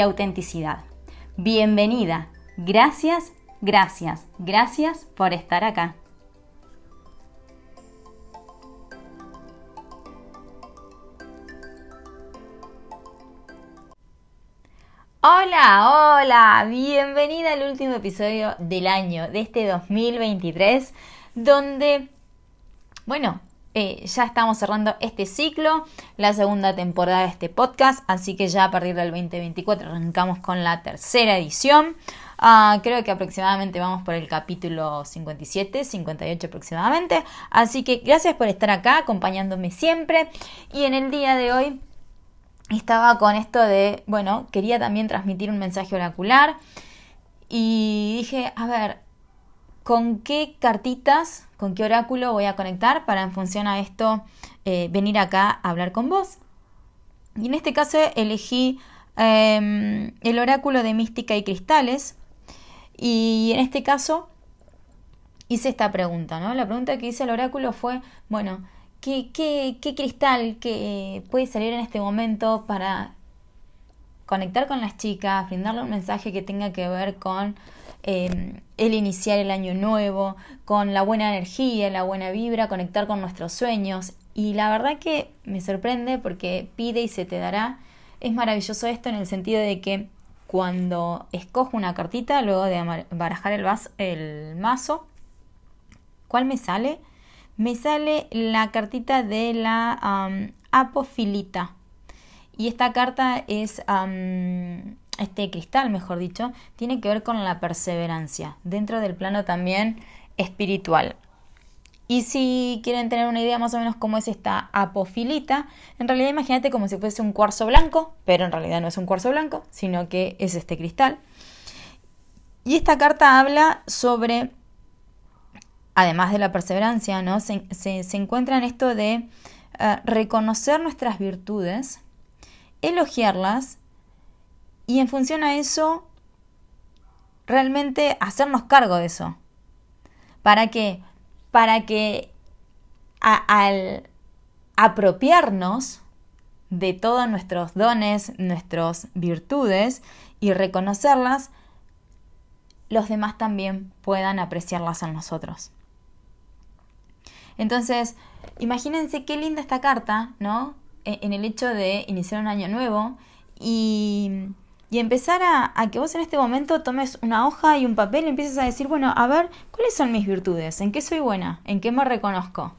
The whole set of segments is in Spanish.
autenticidad. Bienvenida. Gracias, gracias, gracias por estar acá. Hola, hola, bienvenida al último episodio del año, de este 2023, donde, bueno, eh, ya estamos cerrando este ciclo, la segunda temporada de este podcast, así que ya a partir del 2024 arrancamos con la tercera edición. Ah, creo que aproximadamente vamos por el capítulo 57, 58 aproximadamente. Así que gracias por estar acá acompañándome siempre. Y en el día de hoy estaba con esto de, bueno, quería también transmitir un mensaje oracular. Y dije, a ver, ¿con qué cartitas con qué oráculo voy a conectar para en función a esto eh, venir acá a hablar con vos. Y en este caso elegí em, el oráculo de mística y cristales. Y en este caso hice esta pregunta, ¿no? La pregunta que hice el oráculo fue, bueno, ¿qué, qué, cristal que puede salir en este momento para conectar con las chicas, brindarle un mensaje que tenga que ver con Em, el iniciar el año nuevo, con la buena energía, la buena vibra, conectar con nuestros sueños. Y la verdad que me sorprende porque pide y se te dará. Es maravilloso esto en el sentido de que cuando escojo una cartita, luego de barajar el, el mazo, ¿cuál me sale? Me sale la cartita de la apofilita. Y esta carta es este cristal, mejor dicho, tiene que ver con la perseverancia, dentro del plano también espiritual. Y si quieren tener una idea más o menos cómo es esta apofilita, en realidad imagínate como si fuese un cuarzo blanco, pero en realidad no es un cuarzo blanco, sino que es este cristal. Y esta carta habla sobre, además de la perseverancia, ¿no? se, encuentra en esto de eh, reconocer nuestras virtudes, elogiarlas y en función a eso, realmente hacernos cargo de eso. ¿Para qué? Para que al apropiarnos de todos nuestros dones, nuestras virtudes y reconocerlas, los demás también puedan apreciarlas en nosotros. Entonces, imagínense qué linda esta carta, ¿no? E, en el hecho de iniciar un año nuevo y y empezar a, que vos en este momento tomes una hoja y un papel y empieces a decir, bueno, a ver, ¿cuáles son mis virtudes? ¿En qué soy buena? ¿En qué me reconozco?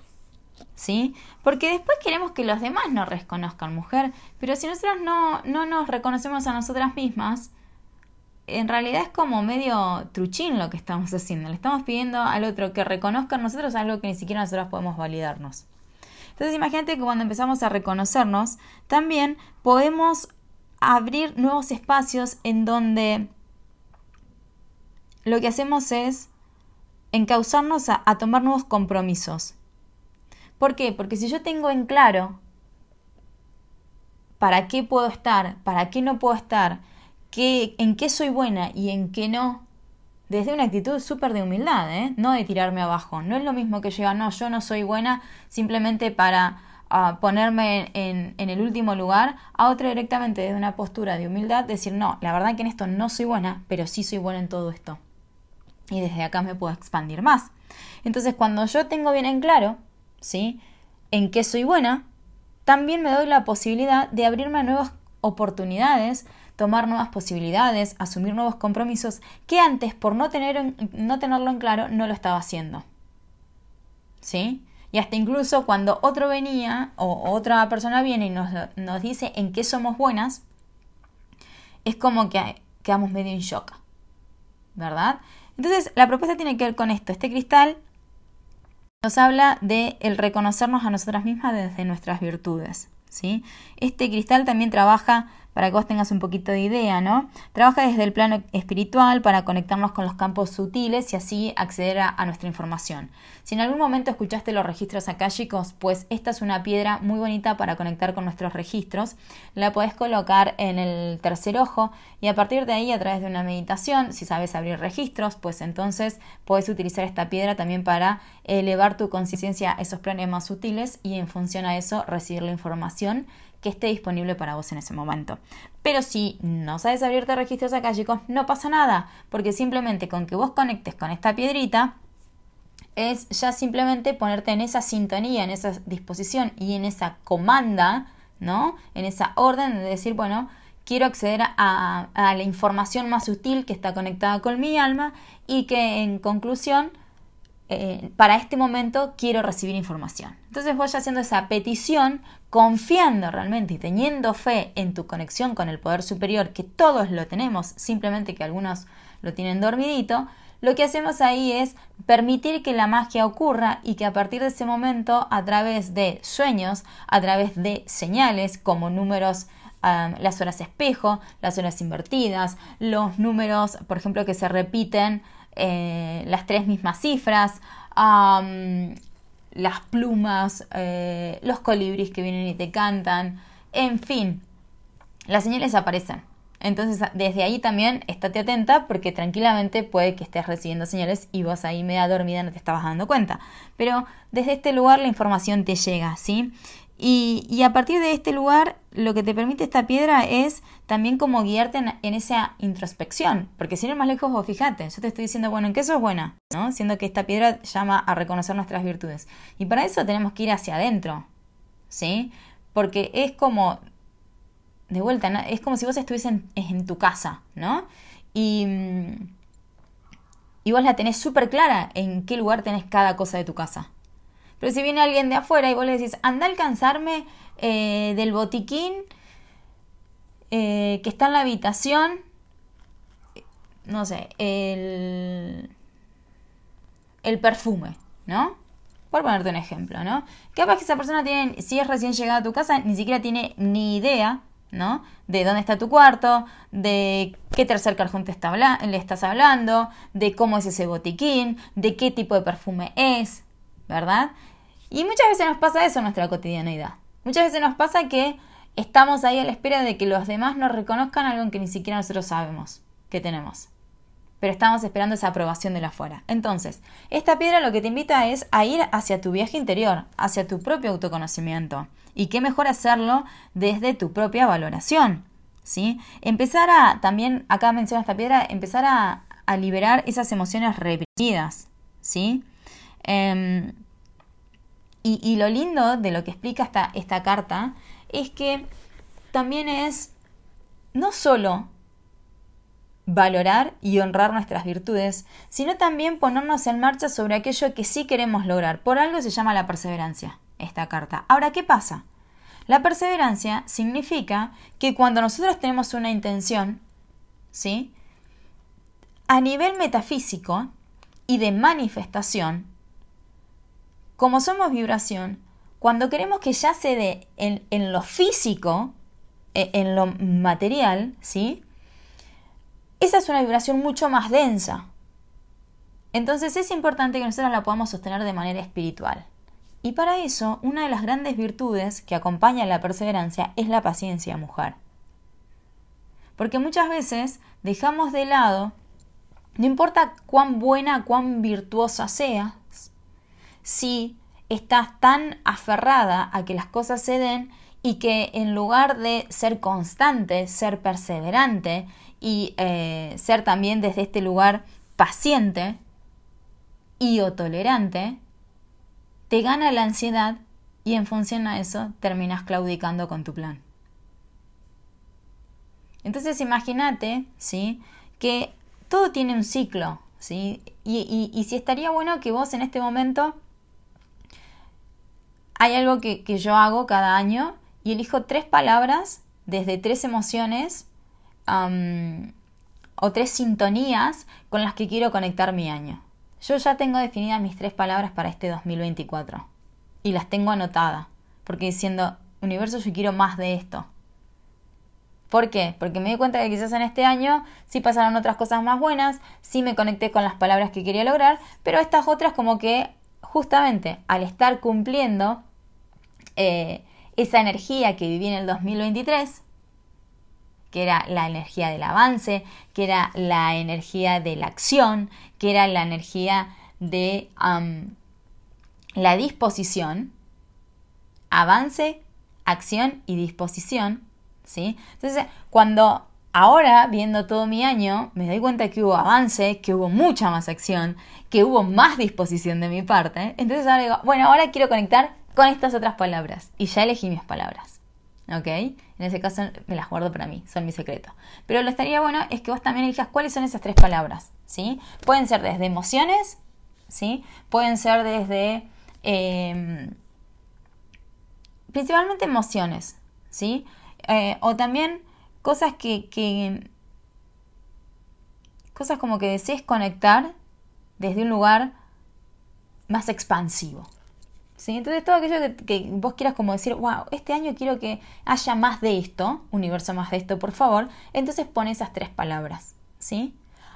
¿Sí? Porque después queremos que los demás nos reconozcan, mujer, pero si nosotros no, no nos reconocemos a nosotras mismas, en realidad es como medio truchín lo que estamos haciendo. Le estamos pidiendo al otro que reconozca a nosotros algo que ni siquiera nosotros podemos validarnos. Entonces imagínate que cuando empezamos a reconocernos, también podemos abrir nuevos espacios en donde lo que hacemos es encauzarnos a, tomar nuevos compromisos. ¿Por qué? Porque si yo tengo en claro para qué puedo estar, para qué no puedo estar, qué, en qué soy buena y en qué no, desde una actitud súper de humildad, ¿eh? no de tirarme abajo. No es lo mismo que yo, no, yo no soy buena simplemente para a ponerme en, el último lugar, a otra directamente desde una postura de humildad, decir, no, la verdad que en esto no soy buena, pero sí soy buena en todo esto. Y desde acá me puedo expandir más. Entonces, cuando yo tengo bien en claro, ¿sí? En qué soy buena, también me doy la posibilidad de abrirme a nuevas oportunidades, tomar nuevas posibilidades, asumir nuevos compromisos que antes, por no, tener, no tenerlo en claro, no lo estaba haciendo. ¿Sí? Y hasta incluso cuando otro venía o otra persona viene y nos, dice en qué somos buenas, es como que quedamos medio en shock. ¿Verdad? Entonces, la propuesta tiene que ver con esto. Este cristal nos habla de el reconocernos a nosotras mismas desde nuestras virtudes. ¿sí? Este cristal también trabaja para que vos tengas un poquito de idea, ¿no? Trabaja desde el plano espiritual para conectarnos con los campos sutiles y así acceder a, nuestra información. Si en algún momento escuchaste los registros akáshicos, pues esta es una piedra muy bonita para conectar con nuestros registros. La podés colocar en el tercer ojo y a partir de ahí, a través de una meditación, si sabes abrir registros, pues entonces puedes utilizar esta piedra también para elevar tu conciencia a esos planes más sutiles y en función a eso recibir la información que esté disponible para vos en ese momento. Pero si no sabes abrirte registros chicos, no pasa nada, porque simplemente con que vos conectes con esta piedrita, es ya simplemente ponerte en esa sintonía, en esa disposición y en esa comanda, ¿no? En esa orden de decir, bueno, quiero acceder a la información más sutil que está conectada con mi alma y que en conclusión eh, para este momento quiero recibir información. Entonces voy haciendo esa petición, confiando realmente y teniendo fe en tu conexión con el poder superior, que todos lo tenemos, simplemente que algunos lo tienen dormidito, lo que hacemos ahí es permitir que la magia ocurra y que a partir de ese momento, a través de sueños, a través de señales como números las horas espejo, las horas invertidas, los números, por ejemplo, que se repiten eh, las tres mismas cifras, las plumas, eh, los colibris que vienen y te cantan, en fin, las señales aparecen. Entonces, desde ahí también estate atenta porque tranquilamente puede que estés recibiendo señales y vos ahí media dormida no te estabas dando cuenta. Pero desde este lugar la información te llega, ¿sí? Y, a partir de este lugar, lo que te permite esta piedra es también como guiarte en, esa introspección. Porque si no más lejos, vos fíjate, yo te estoy diciendo, bueno, ¿en qué sos buena? ¿No? Siendo que esta piedra llama a reconocer nuestras virtudes. Y para eso tenemos que ir hacia adentro, ¿sí? Porque es como, de vuelta, es como si vos estuviesen en, en tu casa, ¿no? Y, y vos la tenés súper clara en qué lugar tenés cada cosa de tu casa. Pero si viene alguien de afuera y vos le decís, anda a alcanzarme eh, del botiquín eh, que está en la habitación, no sé, el, el perfume, ¿no? Por ponerte un ejemplo, ¿no? Capaz que esa persona tiene, si es recién llegada a tu casa, ni siquiera tiene ni idea, ¿no? De dónde está tu cuarto, de qué tercer cajón te está le estás hablando, de cómo es ese botiquín, de qué tipo de perfume es, ¿verdad? Y muchas veces nos pasa eso en nuestra cotidianeidad. Muchas veces nos pasa que estamos ahí a la espera de que los demás nos reconozcan algo que ni siquiera nosotros sabemos que tenemos. Pero estamos esperando esa aprobación de la afuera. Entonces, esta piedra lo que te invita es a ir hacia tu viaje interior, hacia tu propio autoconocimiento. Y qué mejor hacerlo desde tu propia valoración. ¿sí? Empezar a, también, acá menciona esta piedra, empezar a, liberar esas emociones reprimidas. ¿sí? Em, y, lo lindo de lo que explica esta, esta carta es que también es no solo valorar y honrar nuestras virtudes, sino también ponernos en marcha sobre aquello que sí queremos lograr. Por algo se llama la perseverancia, esta carta. Ahora, ¿qué pasa? La perseverancia significa que cuando nosotros tenemos una intención, ¿sí? A nivel metafísico y de manifestación, como somos vibración, cuando queremos que ya se dé en, lo físico, e, en, lo material, ¿sí? Esa es una vibración mucho más densa. Entonces es importante que nosotros la podamos sostener de manera espiritual. Y para eso, una de las grandes virtudes que acompaña la perseverancia es la paciencia, mujer. Porque muchas veces dejamos de lado, no importa cuán buena, cuán virtuosa sea, si estás tan aferrada a que las cosas se den y que en lugar de ser constante, ser perseverante y eh, ser también desde este lugar paciente y o tolerante, te gana la ansiedad y en función a eso terminas claudicando con tu plan. Entonces imagínate, ¿sí? Que todo tiene un ciclo, ¿sí? Y, y si estaría bueno que vos en este momento hay algo que, yo hago cada año y elijo tres palabras desde tres emociones o tres sintonías con las que quiero conectar mi año. Yo ya tengo definidas mis tres palabras para este 2024 y las tengo anotadas porque diciendo, universo, yo quiero más de esto. ¿Por qué? Porque me di cuenta que quizás en este año sí pasaron otras cosas más buenas, sí me conecté con las palabras que quería lograr, pero estas otras como que justamente al estar cumpliendo eh, esa energía que viví en el 2023, que era la energía del avance, que era la energía de la acción, que era la energía de la disposición, avance, acción y disposición, ¿sí? Entonces, cuando ahora, viendo todo mi año, me doy cuenta que hubo avance, que hubo mucha más acción, que hubo más disposición de mi parte, entonces ahora digo, bueno, ahora quiero conectar con estas otras palabras. Y ya elegí mis palabras. ¿Ok? En ese caso me las guardo para mí, son mi secreto. Pero lo estaría bueno es que vos también elijas cuáles son esas tres palabras. ¿Sí? Pueden ser desde emociones, ¿sí? Pueden ser desde... Em, principalmente emociones, ¿sí? Eh, o también cosas que, Cosas como que desees conectar desde un lugar más expansivo. ¿Sí? Entonces todo aquello que, vos quieras como decir, wow, este año quiero que haya más de esto, universo más de esto, por favor, entonces pon esas tres palabras. ¿sí?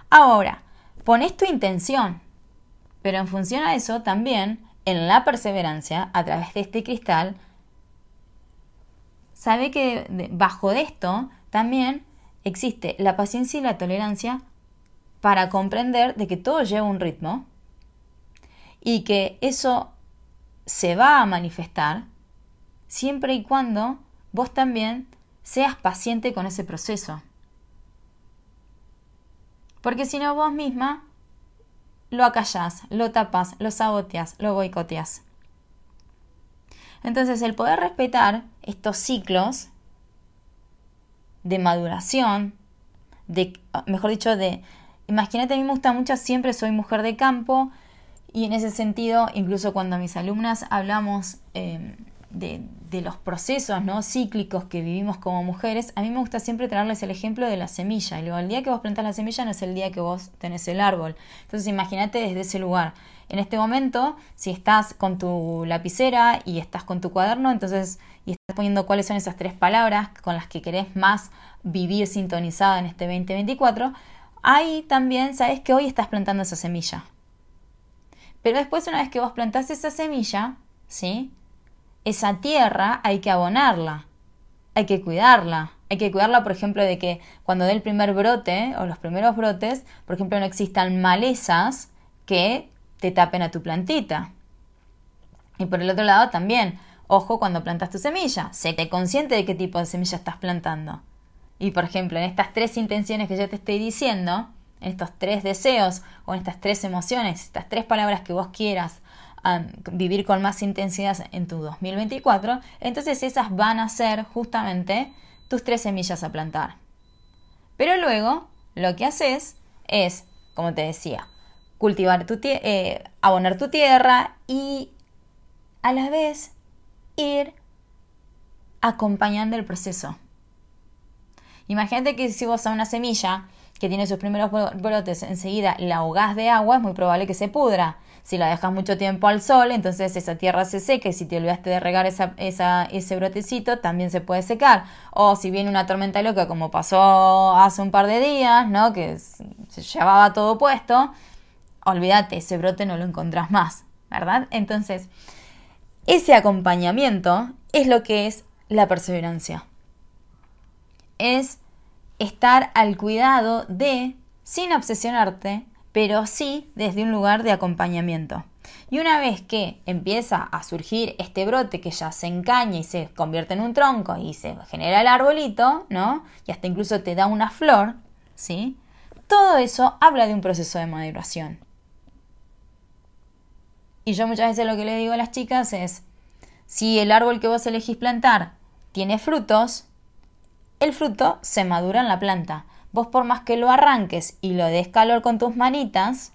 Ahora, pones tu intención, pero en función a eso también, en la perseverancia, a través de este cristal, sabe que bajo de esto también existe la paciencia y la tolerancia para comprender de que todo lleva un ritmo y que eso se va a manifestar siempre y cuando vos también seas paciente con ese proceso. Porque si no vos misma lo acallás, lo tapas, lo saboteas, lo boicoteas. Entonces el poder respetar estos ciclos de maduración, de, mejor dicho, de, imagínate, a mí me gusta mucho, siempre soy mujer de campo y en ese sentido, incluso cuando mis alumnas hablamos em, de, de, los procesos ¿no? cíclicos que vivimos como mujeres, a mí me gusta siempre traerles el ejemplo de la semilla. Y luego, el día que vos plantas la semilla no es el día que vos tenés el árbol. Entonces imagínate desde ese lugar. En este momento, si estás con tu lapicera y estás con tu cuaderno, entonces y estás poniendo cuáles son esas tres palabras con las que querés más vivir sintonizada en este 2024, ahí también sabes que hoy estás plantando esa semilla. Pero después, una vez que vos plantaste esa semilla, ¿sí? Esa tierra hay que abonarla, hay que cuidarla. Hay que cuidarla, por ejemplo, de que cuando dé el primer brote o los primeros brotes, por ejemplo, no existan malezas que te tapen a tu plantita. Y por el otro lado también, ojo cuando plantas tu semilla, sé que consciente de qué tipo de semilla estás plantando. Y por ejemplo, en estas tres intenciones que yo te estoy diciendo, en estos tres deseos o en estas tres emociones, estas tres palabras que vos quieras vivir con más intensidad en tu 2024, entonces esas van a ser justamente tus tres semillas a plantar. Pero luego lo que haces es, como te decía, cultivar tu eh, abonar tu tierra y a la vez ir acompañando el proceso. Imagínate que si vos a una semilla que tiene sus primeros brotes enseguida la ahogás de agua, es muy probable que se pudra. Si la dejas mucho tiempo al sol, entonces esa tierra se seca y si te olvidaste de regar ese brotecito, también se puede secar. O si viene una tormenta loca como pasó hace un par de días, ¿no? que se llevaba todo puesto, olvídate, ese brote no lo encontrás más, ¿verdad? Entonces, ese acompañamiento es lo que es la perseverancia. Es estar al cuidado de, sin obsesionarte, pero sí desde un lugar de acompañamiento. Y una vez que empieza a surgir este brote que ya se encaña y se convierte en un tronco y se genera el arbolito, ¿no? Y hasta incluso te da una flor, ¿sí? Todo eso habla de un proceso de maduración. Y yo muchas veces lo que le digo a las chicas es, si el árbol que vos elegís plantar tiene frutos, el fruto se madura en la planta. Vos por más que lo arranques y lo des calor con tus manitas,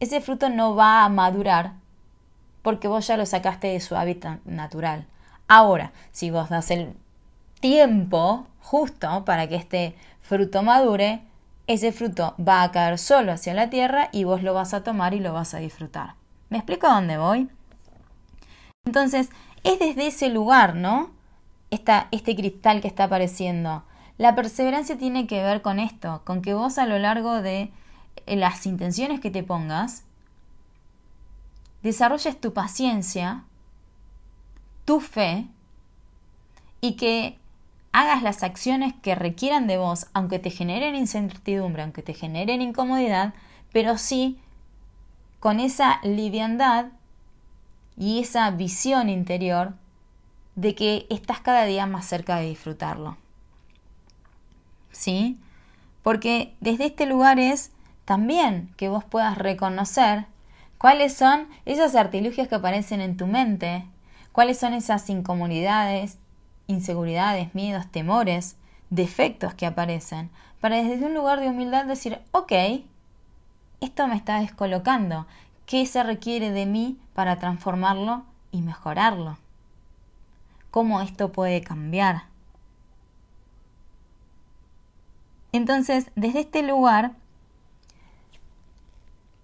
ese fruto no va a madurar porque vos ya lo sacaste de su hábitat natural. Ahora, si vos das el tiempo justo para que este fruto madure, ese fruto va a caer solo hacia la tierra y vos lo vas a tomar y lo vas a disfrutar. ¿Me explico a dónde voy? Entonces, es desde ese lugar, ¿no? Este cristal que está apareciendo. La perseverancia tiene que ver con esto, con que vos a lo largo de eh, las intenciones que te pongas, desarrolles tu paciencia, tu fe y que hagas las acciones que requieran de vos, aunque te generen incertidumbre, aunque te generen incomodidad, pero sí con esa liviandad y esa visión interior de que estás cada día más cerca de disfrutarlo. ¿Sí? Porque desde este lugar es también que vos puedas reconocer cuáles son esos artilugios que aparecen en tu mente, cuáles son esas incomodidades, inseguridades, miedos, temores, defectos que aparecen, para desde un lugar de humildad decir, ok, esto me está descolocando, ¿qué se requiere de mí para transformarlo y mejorarlo? ¿Cómo esto puede cambiar? Entonces, desde este lugar,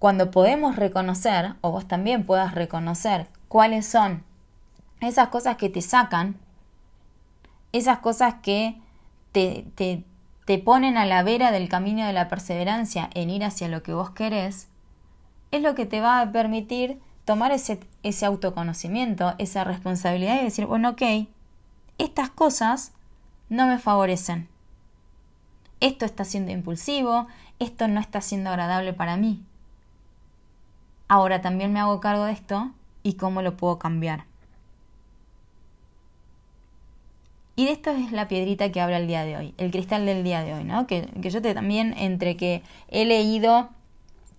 cuando podemos reconocer, o vos también puedas reconocer cuáles son esas cosas que te sacan, esas cosas que te, te, te ponen a la vera del camino de la perseverancia en ir hacia lo que vos querés, es lo que te va a permitir tomar ese, ese autoconocimiento, esa responsabilidad y decir, bueno, ok, estas cosas no me favorecen. Esto está siendo impulsivo, esto no está siendo agradable para mí. Ahora también me hago cargo de esto y cómo lo puedo cambiar. Y de esto es la piedrita que habla el día de hoy, el cristal del día de hoy, ¿no? Que, yo te, también, entre que he leído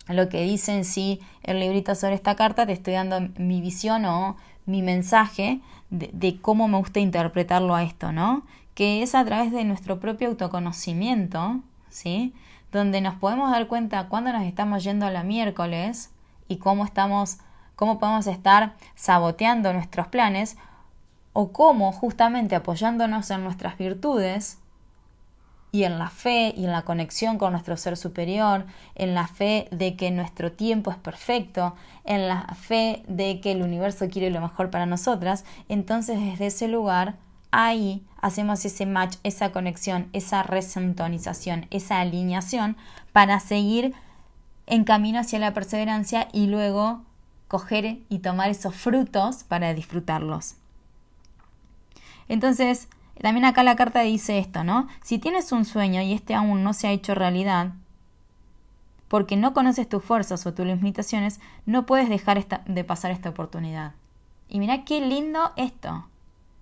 lo que dice en sí el librito sobre esta carta, te estoy dando mi visión o mi mensaje de, cómo me gusta interpretarlo a esto, ¿no? Que es a través de nuestro propio autoconocimiento, ¿sí? Donde nos podemos dar cuenta cuando nos estamos yendo a la miércoles y cómo estamos, cómo podemos estar saboteando nuestros planes o cómo justamente apoyándonos en nuestras virtudes y en la fe y en la conexión con nuestro ser superior, en la fe de que nuestro tiempo es perfecto, en la fe de que el universo quiere lo mejor para nosotras, entonces desde ese lugar ahí hacemos ese match, esa conexión, esa resintonización, esa alineación para seguir en camino hacia la perseverancia y luego coger y tomar esos frutos para disfrutarlos. Entonces, también acá la carta dice esto, ¿no? Si tienes un sueño y este aún no se ha hecho realidad, porque no conoces tus fuerzas o tus limitaciones, no puedes dejar de pasar esta oportunidad. Y mira qué lindo esto,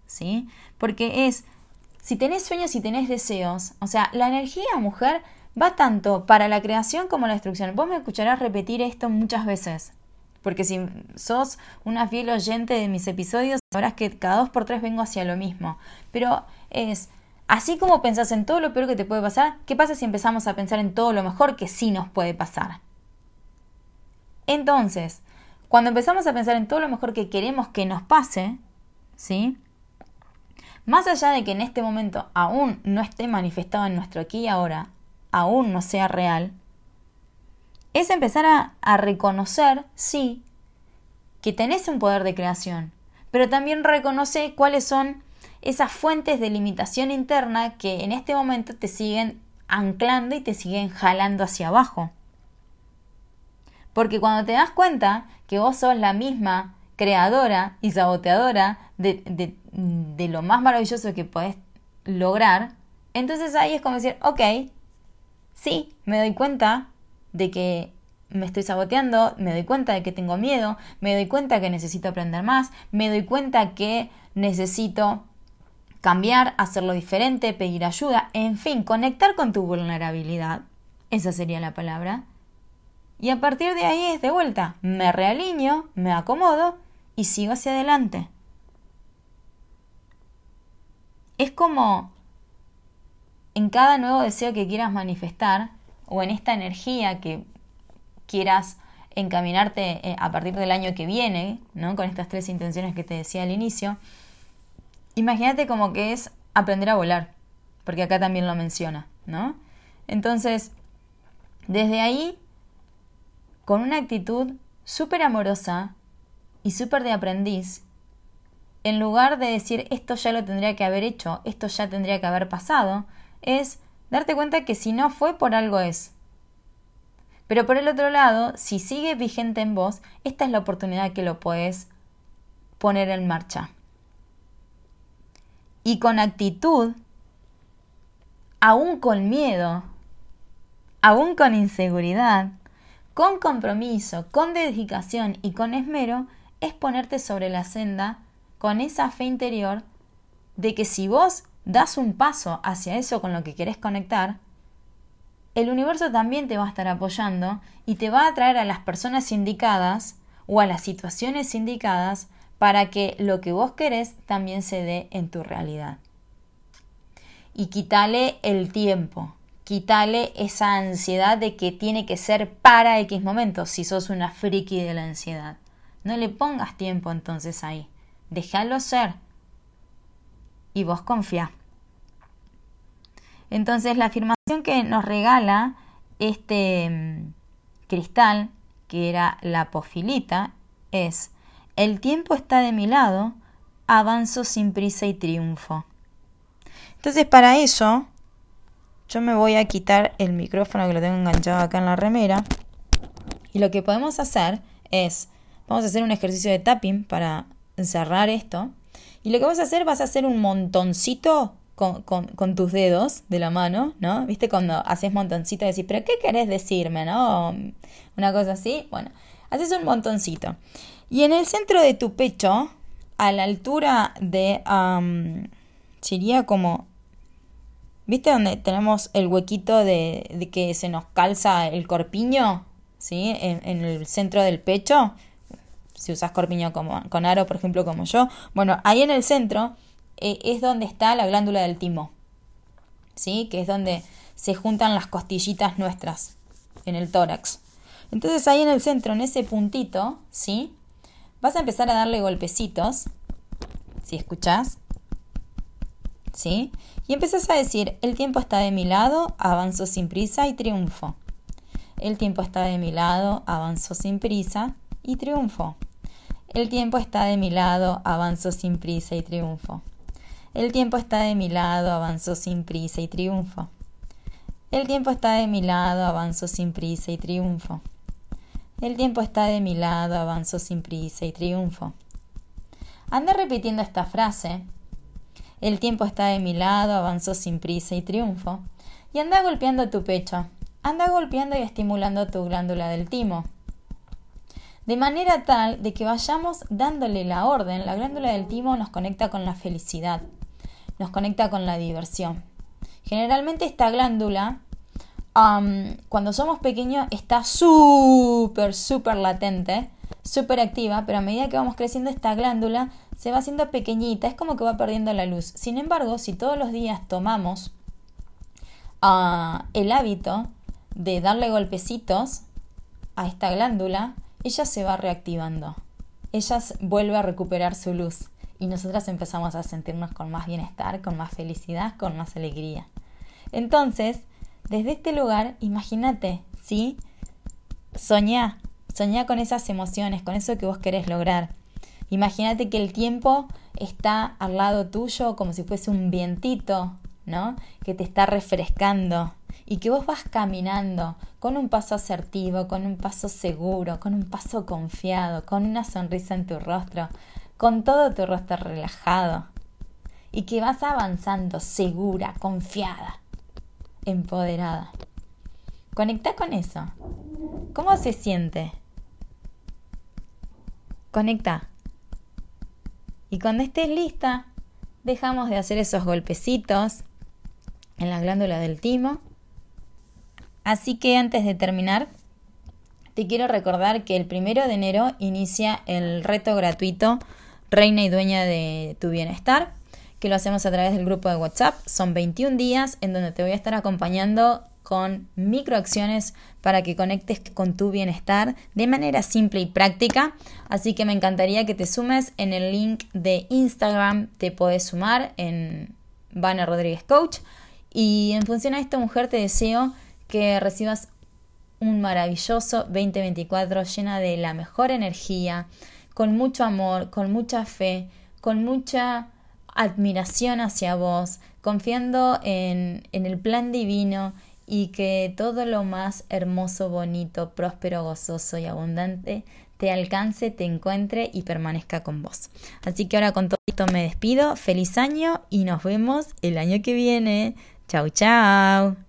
¿sí? Porque es, si tenés sueños y tenés deseos, o sea, la energía mujer va tanto para la creación como la destrucción. Vos me escucharás repetir esto muchas veces, porque si sos una fiel oyente de mis episodios, sabrás que cada dos por tres vengo hacia lo mismo. Pero es, así como pensás en todo lo peor que te puede pasar, ¿qué pasa si empezamos a pensar en todo lo mejor que sí nos puede pasar? Entonces, cuando empezamos a pensar en todo lo mejor que queremos que nos pase, ¿sí? Más allá de que en este momento aún no esté manifestado en nuestro aquí y ahora, aún no sea real, es empezar a, reconocer, sí, que tenés un poder de creación, pero también reconoce cuáles son esas fuentes de limitación interna que en este momento te siguen anclando y te siguen jalando hacia abajo. Porque cuando te das cuenta que vos sos la misma creadora y saboteadora de, de, de lo más maravilloso que podés lograr, entonces ahí es como decir, ok, sí, me doy cuenta de que me estoy saboteando, me doy cuenta de que tengo miedo, me doy cuenta que necesito aprender más, me doy cuenta que necesito cambiar, hacerlo diferente, pedir ayuda, en fin, conectar con tu vulnerabilidad. Esa sería la palabra. Y a partir de ahí es de vuelta, me realineo, me acomodo y sigo hacia adelante. Es como en cada nuevo deseo que quieras manifestar o en esta energía que quieras encaminarte eh, a partir del año que viene, ¿no? Con estas tres intenciones que te decía al inicio, imagínate como que es aprender a volar, porque acá también lo menciona, ¿no? Entonces, desde ahí, con una actitud súper amorosa y súper de aprendiz, en lugar de decir esto ya lo tendría que haber hecho, esto ya tendría que haber pasado, es darte cuenta que si no fue por algo es. Pero por el otro lado, si sigue vigente en vos, esta es la oportunidad que lo puedes poner en marcha. Y con actitud, aún con miedo, aún con inseguridad, con compromiso, con dedicación y con esmero, es ponerte sobre la senda con esa fe interior de que si vos das un paso hacia eso con lo que querés conectar, el universo también te va a estar apoyando y te va a traer a las personas indicadas o a las situaciones indicadas para que lo que vos querés también se dé en tu realidad. Y quítale el tiempo, quítale esa ansiedad de que tiene que ser para X momento si sos una friki de la ansiedad. No le pongas tiempo entonces ahí, déjalo ser y vos confía. Entonces la afirmación que nos regala este mm, cristal, que era la pofilita, es, el tiempo está de mi lado, avanzo sin prisa y triunfo. Entonces para eso, yo me voy a quitar el micrófono que lo tengo enganchado acá en la remera. Y lo que podemos hacer es, vamos a hacer un ejercicio de tapping para cerrar esto. Y lo que vas a hacer, vas a hacer un montoncito con, tus dedos de la mano, ¿no? ¿Viste cuando haces montoncito y decís, pero ¿qué querés decirme, no? Una cosa así. Bueno, haces un montoncito. Y en el centro de tu pecho, a la altura de... sería como... ¿Viste donde tenemos el huequito de, que se nos calza el corpiño? ¿Sí? En, en, el centro del pecho. Si usas corpiño como, con aro, por ejemplo, como yo. Bueno, ahí en el centro eh, es donde está la glándula del timo, ¿sí? Que es donde se juntan las costillitas nuestras en el tórax. Entonces ahí en el centro, en ese puntito, ¿sí? Vas a empezar a darle golpecitos, si escuchás, ¿sí? Y empezás a decir, el tiempo está de mi lado, avanzo sin prisa y triunfo. El tiempo está de mi lado, avanzo sin prisa y triunfo. El tiempo está de mi lado, avanzo sin prisa y triunfo. El tiempo está de mi lado, avanzo sin prisa y triunfo. El tiempo está de mi lado, avanzo sin prisa y triunfo. El tiempo está de mi lado, avanzo sin prisa y triunfo. Anda repitiendo esta frase. El tiempo está de mi lado, avanzo sin prisa y triunfo. Y anda golpeando tu pecho. Anda golpeando y estimulando tu glándula del timo. De manera tal de que vayamos dándole la orden. La glándula del timo nos conecta con la felicidad nos conecta con la diversión. Generalmente esta glándula, cuando somos pequeños, está súper, súper latente, súper activa, pero a medida que vamos creciendo esta glándula se va haciendo pequeñita, es como que va perdiendo la luz. Sin embargo, si todos los días tomamos ah, el hábito de darle golpecitos a esta glándula, ella se va reactivando. Ella vuelve a recuperar su luz y nosotras empezamos a sentirnos con más bienestar, con más felicidad, con más alegría. Entonces, desde este lugar, imagínate, ¿sí? Soñá, soñá con esas emociones, con eso que vos querés lograr. Imagínate que el tiempo está al lado tuyo como si fuese un vientito, ¿no? Que te está refrescando y que vos vas caminando con un paso asertivo, con un paso seguro, con un paso confiado, con una sonrisa en tu rostro, con todo tu rostro relajado y que vas avanzando segura, confiada, empoderada. Conecta con eso. ¿Cómo se siente? Conecta. Y cuando estés lista, dejamos de hacer esos golpecitos en la glándula del timo. Así que antes de terminar, te quiero recordar que el primero de enero inicia el reto gratuito reina y dueña de tu bienestar, que lo hacemos a través del grupo de WhatsApp. Son 21 días en donde te voy a estar acompañando con microacciones para que conectes con tu bienestar de manera simple y práctica. Así que me encantaría que te sumes en el link de Instagram, te puedes sumar en Vane Rodríguez Coach. Y en función a esta mujer te deseo que recibas un maravilloso 2024 llena de la mejor energía, con mucho amor, con mucha fe, con mucha admiración hacia vos, confiando en, en el plan divino y que todo lo más hermoso, bonito, próspero, gozoso y abundante te alcance, te encuentre y permanezca con vos. Así que ahora con todo esto me despido. Feliz año y nos vemos el año que viene. Chau, chau.